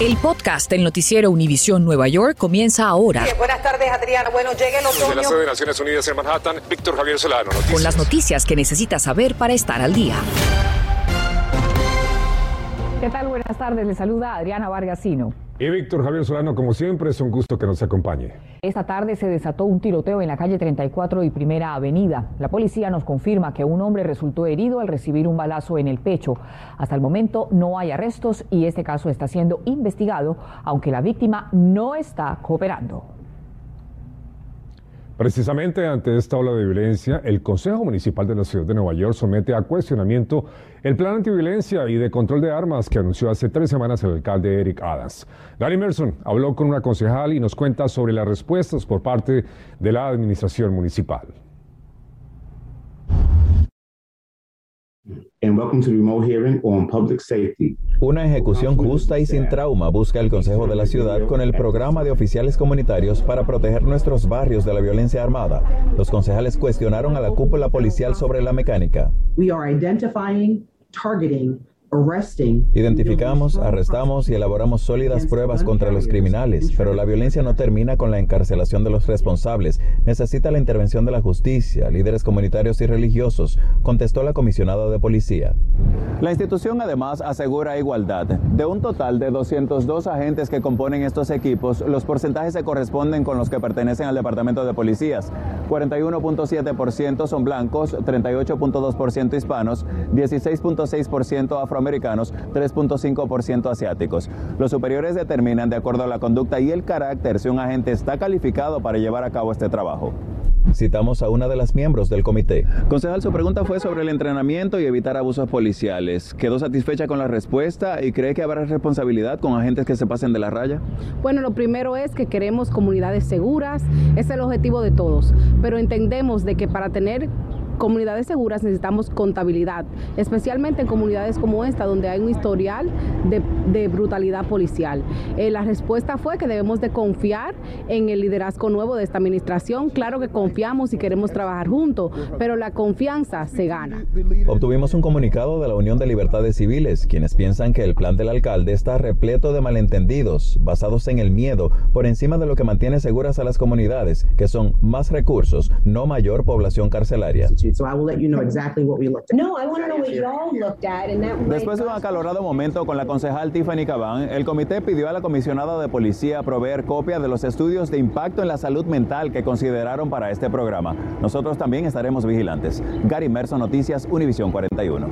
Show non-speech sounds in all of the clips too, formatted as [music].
El podcast del noticiero Univisión Nueva York comienza ahora. buenas tardes, Adriana. Bueno, llegue el otoño. De la sede de Naciones Unidas en Manhattan, Víctor Javier Solano. Noticias. Con las noticias que necesitas saber para estar al día. ¿Qué tal? Buenas tardes. Le saluda Adriana Vargasino. Y Víctor Javier Solano, como siempre, es un gusto que nos acompañe. Esta tarde se desató un tiroteo en la calle 34 y Primera Avenida. La policía nos confirma que un hombre resultó herido al recibir un balazo en el pecho. Hasta el momento no hay arrestos y este caso está siendo investigado, aunque la víctima no está cooperando. Precisamente ante esta ola de violencia, el Consejo Municipal de la Ciudad de Nueva York somete a cuestionamiento el plan antiviolencia y de control de armas que anunció hace tres semanas el alcalde Eric Adams. Gary Merson habló con una concejal y nos cuenta sobre las respuestas por parte de la administración municipal. Una ejecución justa y sin trauma busca el Consejo de la Ciudad con el programa de oficiales comunitarios para proteger nuestros barrios de la violencia armada. Los concejales cuestionaron a la cúpula policial sobre la mecánica. Identificamos, arrestamos y elaboramos sólidas pruebas contra los criminales, pero la violencia no termina con la encarcelación de los responsables. Necesita la intervención de la justicia, líderes comunitarios y religiosos, contestó la comisionada de policía. La institución además asegura igualdad. De un total de 202 agentes que componen estos equipos, los porcentajes se corresponden con los que pertenecen al Departamento de Policías. 41.7% son blancos, 38.2% hispanos, 16.6% afroamericanos americanos, 3.5% asiáticos. Los superiores determinan, de acuerdo a la conducta y el carácter, si un agente está calificado para llevar a cabo este trabajo. Citamos a una de las miembros del comité. Concejal, su pregunta fue sobre el entrenamiento y evitar abusos policiales. ¿Quedó satisfecha con la respuesta y cree que habrá responsabilidad con agentes que se pasen de la raya? Bueno, lo primero es que queremos comunidades seguras, es el objetivo de todos, pero entendemos de que para tener comunidades seguras necesitamos contabilidad, especialmente en comunidades como esta, donde hay un historial de, brutalidad policial. Eh, la respuesta fue que debemos de confiar en el liderazgo nuevo de esta administración. Claro que confiamos y queremos trabajar juntos, pero la confianza se gana. Obtuvimos un comunicado de la Unión de Libertades Civiles, quienes piensan que el plan del alcalde está repleto de malentendidos, basados en el miedo, por encima de lo que mantiene seguras a las comunidades, que son más recursos, no mayor población carcelaria. Después de un acalorado momento con la concejal Tiffany Cabán, el comité pidió a la comisionada de policía proveer copia de los estudios de impacto en la salud mental que consideraron para este programa. Nosotros también estaremos vigilantes. Gary Merson, Noticias, Univisión 41.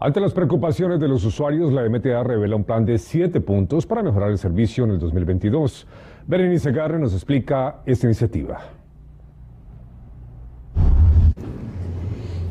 Ante las preocupaciones de los usuarios, la MTA revela un plan de siete puntos para mejorar el servicio en el 2022. Berenice Garre nos explica esta iniciativa.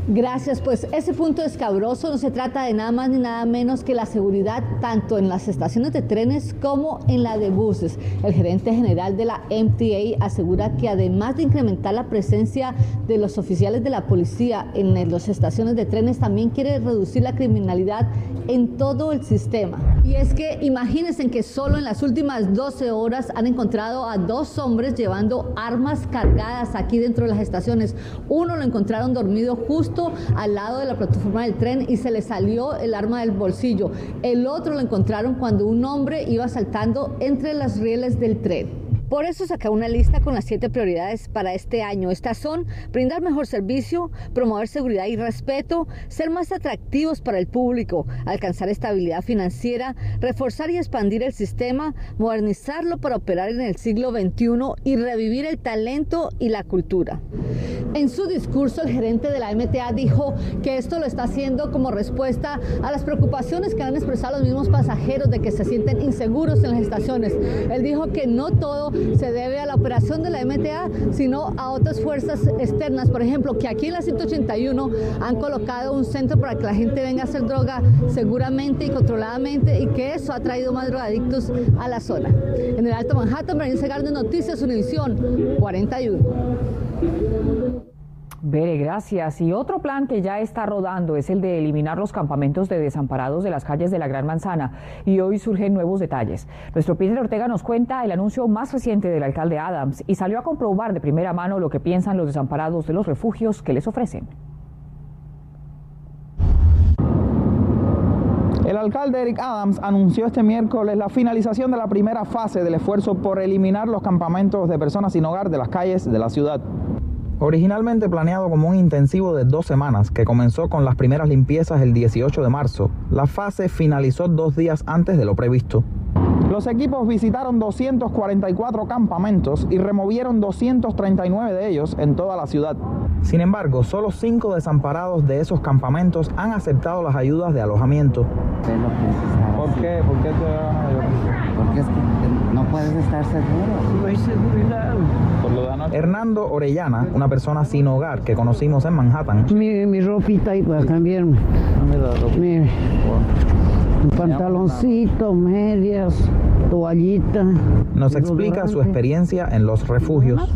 Gracias, pues ese punto escabroso no se trata de nada más ni nada menos que la seguridad tanto en las estaciones de trenes como en la de buses. El gerente general de la MTA asegura que además de incrementar la presencia de los oficiales de la policía en las estaciones de trenes, también quiere reducir la criminalidad en todo el sistema. Y es que imagínense que solo en las últimas 12 horas han encontrado a dos hombres llevando armas cargadas aquí dentro de las estaciones. Uno lo encontraron dormido justo al lado de la plataforma del tren y se le salió el arma del bolsillo. El otro lo encontraron cuando un hombre iba saltando entre las rieles del tren. Por eso saca una lista con las siete prioridades para este año. Estas son brindar mejor servicio, promover seguridad y respeto, ser más atractivos para el público, alcanzar estabilidad financiera, reforzar y expandir el sistema, modernizarlo para operar en el siglo XXI y revivir el talento y la cultura. En su discurso, el gerente de la MTA dijo que esto lo está haciendo como respuesta a las preocupaciones que han expresado los mismos pasajeros de que se sienten inseguros en las estaciones. Él dijo que no todo se debe a la operación de la MTA, sino a otras fuerzas externas. Por ejemplo, que aquí en la 181 han colocado un centro para que la gente venga a hacer droga seguramente y controladamente y que eso ha traído más drogadictos a la zona. En el Alto Manhattan, Berenice de Noticias, Univisión 41. Bere, gracias. Y otro plan que ya está rodando es el de eliminar los campamentos de desamparados de las calles de la Gran Manzana. Y hoy surgen nuevos detalles. Nuestro Peter Ortega nos cuenta el anuncio más reciente del alcalde Adams y salió a comprobar de primera mano lo que piensan los desamparados de los refugios que les ofrecen. El alcalde Eric Adams anunció este miércoles la finalización de la primera fase del esfuerzo por eliminar los campamentos de personas sin hogar de las calles de la ciudad. Originalmente planeado como un intensivo de dos semanas que comenzó con las primeras limpiezas el 18 de marzo, la fase finalizó dos días antes de lo previsto. Los equipos visitaron 244 campamentos y removieron 239 de ellos en toda la ciudad. Sin embargo, solo cinco desamparados de esos campamentos han aceptado las ayudas de alojamiento. ¿Por qué? ¿Por qué te Porque es que no puedes estar seguro. No hay seguridad. Hernando Orellana, una persona sin hogar que conocimos en Manhattan. Mi, mi ropita ahí para cambiarme. Mire. Un pantaloncito, medias, toallita. Nos explica su experiencia en los refugios.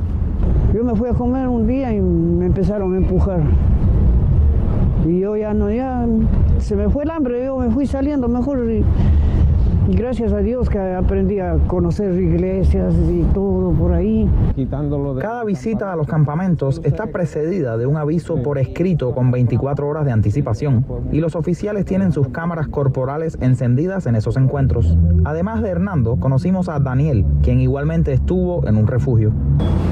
Yo me fui a comer un día y me empezaron a empujar. Y yo ya no, ya se me fue el hambre, yo me fui saliendo mejor. Y, y gracias a Dios que aprendí a conocer iglesias y todo por ahí. Cada visita a los campamentos está precedida de un aviso por escrito con 24 horas de anticipación y los oficiales tienen sus cámaras corporales encendidas en esos encuentros. Además de Hernando, conocimos a Daniel, quien igualmente estuvo en un refugio.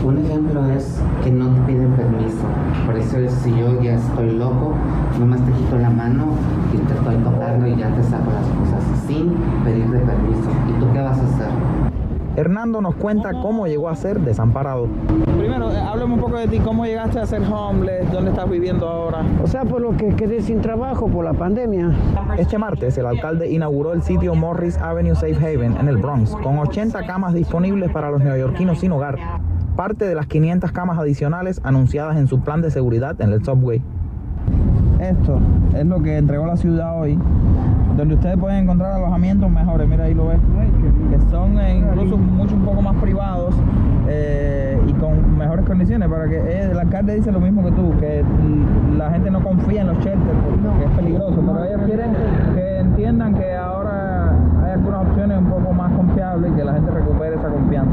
Un ejemplo es que no te piden permiso. Por eso es, si yo ya estoy loco, nomás te quito la mano y te estoy tocando y ya te saco las cosas sin pedir de permiso. ¿Y tú qué vas a hacer? Hernando nos cuenta cómo llegó a ser desamparado. Primero, eh, háblame un poco de ti, cómo llegaste a ser homeless, dónde estás viviendo ahora. O sea, por lo que quedé sin trabajo por la pandemia. Este martes, el alcalde inauguró el sitio Morris Avenue Safe Haven en el Bronx, con 80 camas disponibles para los neoyorquinos sin hogar, parte de las 500 camas adicionales anunciadas en su plan de seguridad en el subway. Esto es lo que entregó la ciudad hoy, donde ustedes pueden encontrar alojamientos mejores. Mira, ahí lo ves, que son eh, incluso mucho un poco más privados eh, y con mejores condiciones. Para que eh, el alcalde dice lo mismo que tú, que la gente no confía en los shelters porque es peligroso. Pero ellos quieren que entiendan que ahora hay algunas opciones un poco más confiables y que la gente recupere esa confianza.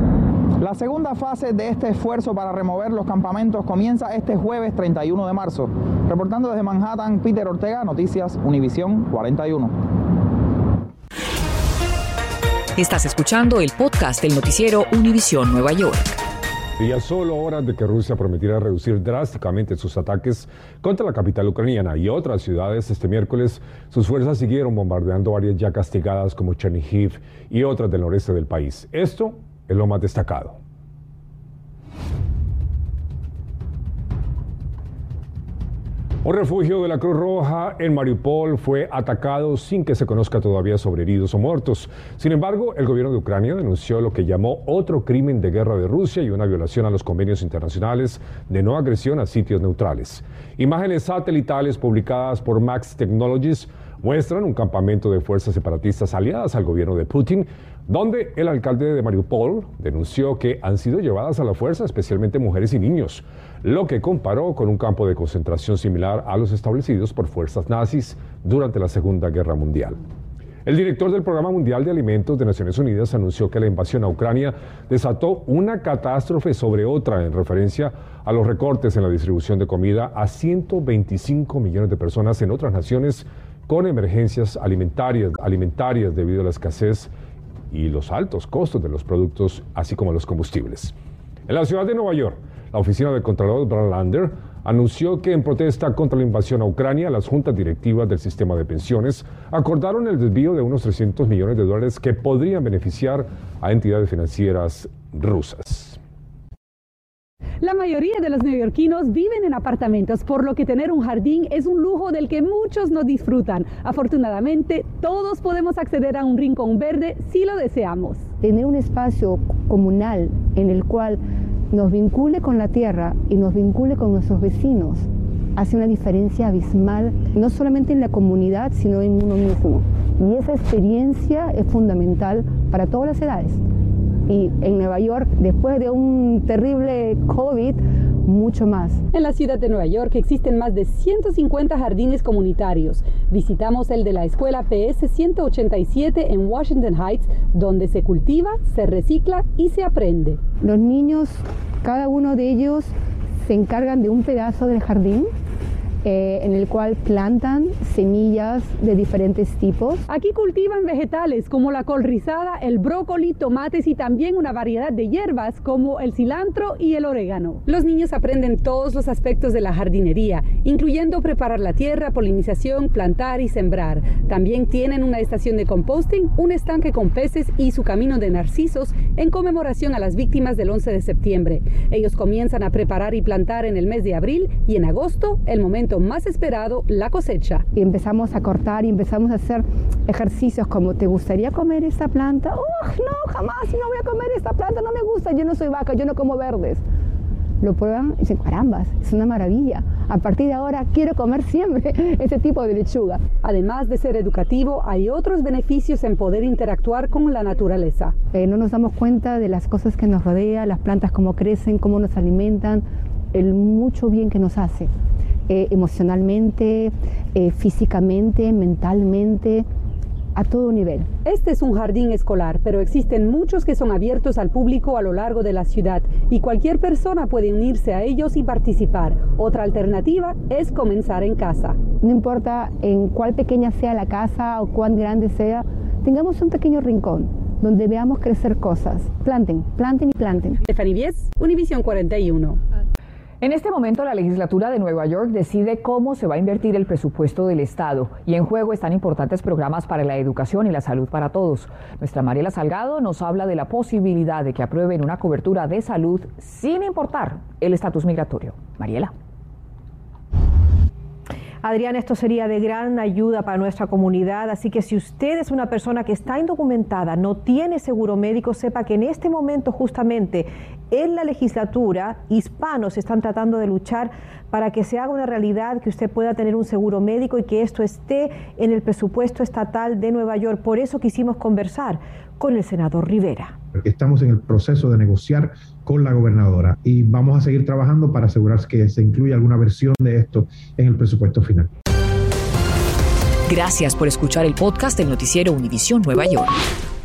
La segunda fase de este esfuerzo para remover los campamentos comienza este jueves 31 de marzo. Reportando desde Manhattan, Peter Ortega, Noticias Univisión 41. Estás escuchando el podcast del noticiero Univisión Nueva York. Y a solo horas de que Rusia prometiera reducir drásticamente sus ataques contra la capital ucraniana y otras ciudades este miércoles, sus fuerzas siguieron bombardeando áreas ya castigadas como Chernihiv y otras del noreste del país. Esto es lo más destacado. Un refugio de la Cruz Roja en Mariupol fue atacado sin que se conozca todavía sobre heridos o muertos. Sin embargo, el gobierno de Ucrania denunció lo que llamó otro crimen de guerra de Rusia y una violación a los convenios internacionales de no agresión a sitios neutrales. Imágenes satelitales publicadas por Max Technologies muestran un campamento de fuerzas separatistas aliadas al gobierno de Putin donde el alcalde de Mariupol denunció que han sido llevadas a la fuerza especialmente mujeres y niños, lo que comparó con un campo de concentración similar a los establecidos por fuerzas nazis durante la Segunda Guerra Mundial. El director del Programa Mundial de Alimentos de Naciones Unidas anunció que la invasión a Ucrania desató una catástrofe sobre otra en referencia a los recortes en la distribución de comida a 125 millones de personas en otras naciones con emergencias alimentarias, alimentarias debido a la escasez y los altos costos de los productos, así como los combustibles. En la ciudad de Nueva York, la oficina del Contralor Brad Lander anunció que en protesta contra la invasión a Ucrania, las juntas directivas del sistema de pensiones acordaron el desvío de unos 300 millones de dólares que podrían beneficiar a entidades financieras rusas. La mayoría de los neoyorquinos viven en apartamentos, por lo que tener un jardín es un lujo del que muchos no disfrutan. Afortunadamente, todos podemos acceder a un rincón verde si lo deseamos. Tener un espacio comunal en el cual nos vincule con la tierra y nos vincule con nuestros vecinos hace una diferencia abismal, no solamente en la comunidad, sino en uno mismo. Y esa experiencia es fundamental para todas las edades y en Nueva York, después de un terrible COVID, mucho más. En la ciudad de Nueva York existen más de 150 jardines comunitarios. Visitamos el de la escuela PS 187 en Washington Heights, donde se cultiva, se recicla y se aprende. Los niños, cada uno de ellos se encargan de un pedazo del jardín eh, en el cual plantan semillas de diferentes tipos. Aquí cultivan vegetales como la col rizada, el brócoli, tomates y también una variedad de hierbas como el cilantro y el orégano. Los niños aprenden todos los aspectos de la jardinería, incluyendo preparar la tierra, polinización, plantar y sembrar. También tienen una estación de composting, un estanque con peces y su camino de narcisos en conmemoración a las víctimas del 11 de septiembre. Ellos comienzan a preparar y plantar en el mes de abril y en agosto, el momento más esperado, la cosecha. Y empezamos a cortar y empezamos a hacer ejercicios como ¿te gustaría comer esta planta? ¡Oh, no, jamás no voy a comer esta planta! No me gusta, yo no soy vaca, yo no como verdes lo prueban y dicen, carambas, es una maravilla. A partir de ahora quiero comer siempre [laughs] ese tipo de lechuga. Además de ser educativo, hay otros beneficios en poder interactuar con la naturaleza. Eh, no nos damos cuenta de las cosas que nos rodean, las plantas cómo crecen, cómo nos alimentan, el mucho bien que nos hace. Eh, emocionalmente, eh, físicamente, mentalmente, a todo nivel. Este es un jardín escolar, pero existen muchos que son abiertos al público a lo largo de la ciudad y cualquier persona puede unirse a ellos y participar. Otra alternativa es comenzar en casa. No importa en cuál pequeña sea la casa o cuán grande sea, tengamos un pequeño rincón donde veamos crecer cosas. Planten, planten y planten. Stephanie Vies, Univisión 41. En este momento la legislatura de Nueva York decide cómo se va a invertir el presupuesto del Estado y en juego están importantes programas para la educación y la salud para todos. Nuestra Mariela Salgado nos habla de la posibilidad de que aprueben una cobertura de salud sin importar el estatus migratorio. Mariela. Adrián, esto sería de gran ayuda para nuestra comunidad, así que si usted es una persona que está indocumentada, no tiene seguro médico, sepa que en este momento justamente en la legislatura hispanos están tratando de luchar para que se haga una realidad, que usted pueda tener un seguro médico y que esto esté en el presupuesto estatal de Nueva York. Por eso quisimos conversar con el senador Rivera. Estamos en el proceso de negociar con la gobernadora y vamos a seguir trabajando para asegurar que se incluya alguna versión de esto en el presupuesto final. Gracias por escuchar el podcast del noticiero Univisión Nueva York.